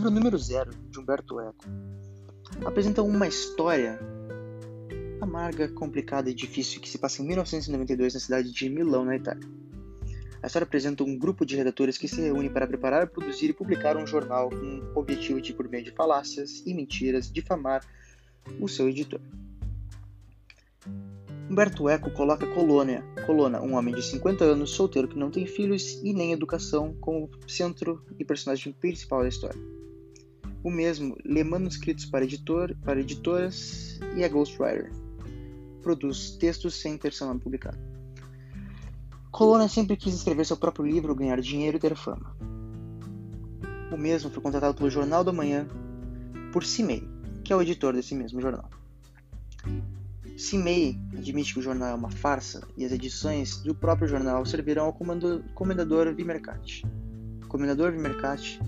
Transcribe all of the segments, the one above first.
número zero de Humberto Eco apresenta uma história amarga, complicada e difícil que se passa em 1992 na cidade de Milão, na Itália. A história apresenta um grupo de redatores que se reúne para preparar, produzir e publicar um jornal com o objetivo de, por meio de falácias e mentiras, difamar o seu editor. Humberto Eco coloca Colônia, Colonna, um homem de 50 anos, solteiro que não tem filhos e nem educação, como centro e personagem principal da história. O mesmo lê manuscritos para, editor, para editoras e é ghostwriter. Produz textos sem ter seu nome publicado. Colonna sempre quis escrever seu próprio livro, ganhar dinheiro e ter fama. O mesmo foi contratado pelo Jornal da Manhã por Cimei, que é o editor desse mesmo jornal. Cimei admite que o jornal é uma farsa e as edições do próprio jornal servirão ao comendador Vimercati. O comendador Vimercati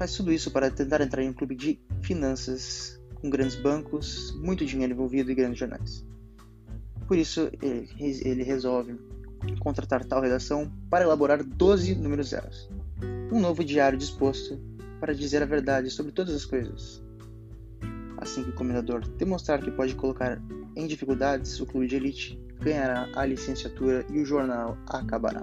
faz tudo isso para tentar entrar em um clube de finanças com grandes bancos, muito dinheiro envolvido e grandes jornais. Por isso, ele resolve contratar tal redação para elaborar 12 números zeros. Um novo diário disposto para dizer a verdade sobre todas as coisas. Assim que o comendador demonstrar que pode colocar em dificuldades, o clube de elite ganhará a licenciatura e o jornal acabará.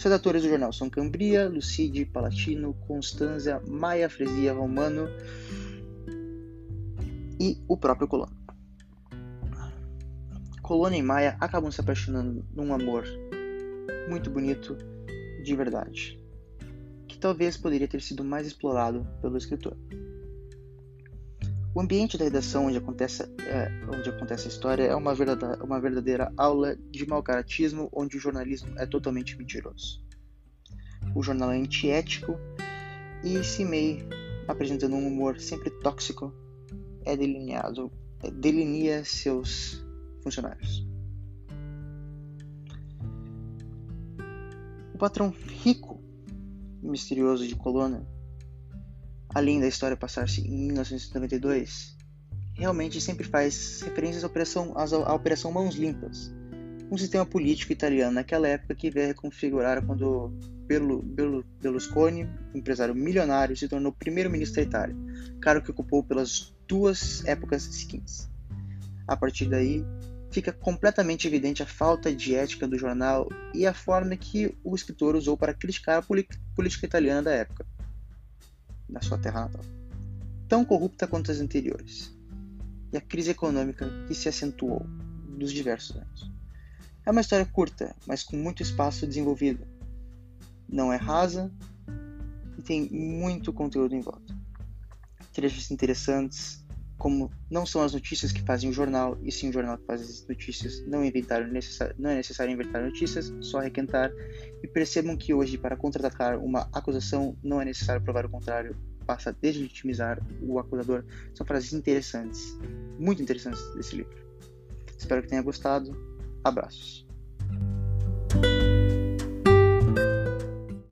Os redatores do jornal são Cambria, Lucide, Palatino, Constanza, Maia, Fresia, Romano e o próprio Colono. Colônia e Maia acabam se apaixonando num amor muito bonito de verdade, que talvez poderia ter sido mais explorado pelo escritor. O ambiente da redação onde acontece, é, onde acontece a história é uma verdadeira, uma verdadeira aula de mau caratismo onde o jornalismo é totalmente mentiroso. O jornal é antiético e Cimei, apresentando um humor sempre tóxico, é delineado, é, delinea seus funcionários. O patrão rico e misterioso de Colônia além da história passar-se em 1992, realmente sempre faz referências à operação, à operação Mãos Limpas, um sistema político italiano naquela época que veio reconfigurar quando Berlusconi, empresário milionário, se tornou primeiro-ministro da Itália, cargo que ocupou pelas duas épocas seguintes. A partir daí, fica completamente evidente a falta de ética do jornal e a forma que o escritor usou para criticar a política italiana da época na sua terra natal, tão corrupta quanto as anteriores, e a crise econômica que se acentuou nos diversos anos. É uma história curta, mas com muito espaço desenvolvido. Não é rasa e tem muito conteúdo em volta. Trechos interessantes, como não são as notícias que fazem o jornal, e sim o jornal que faz as notícias, não, não é necessário inventar notícias, só requentar, e percebam que hoje, para contra-atacar uma acusação, não é necessário provar o contrário, basta deslegitimizar o acusador. São frases interessantes, muito interessantes desse livro. Espero que tenha gostado. Abraços.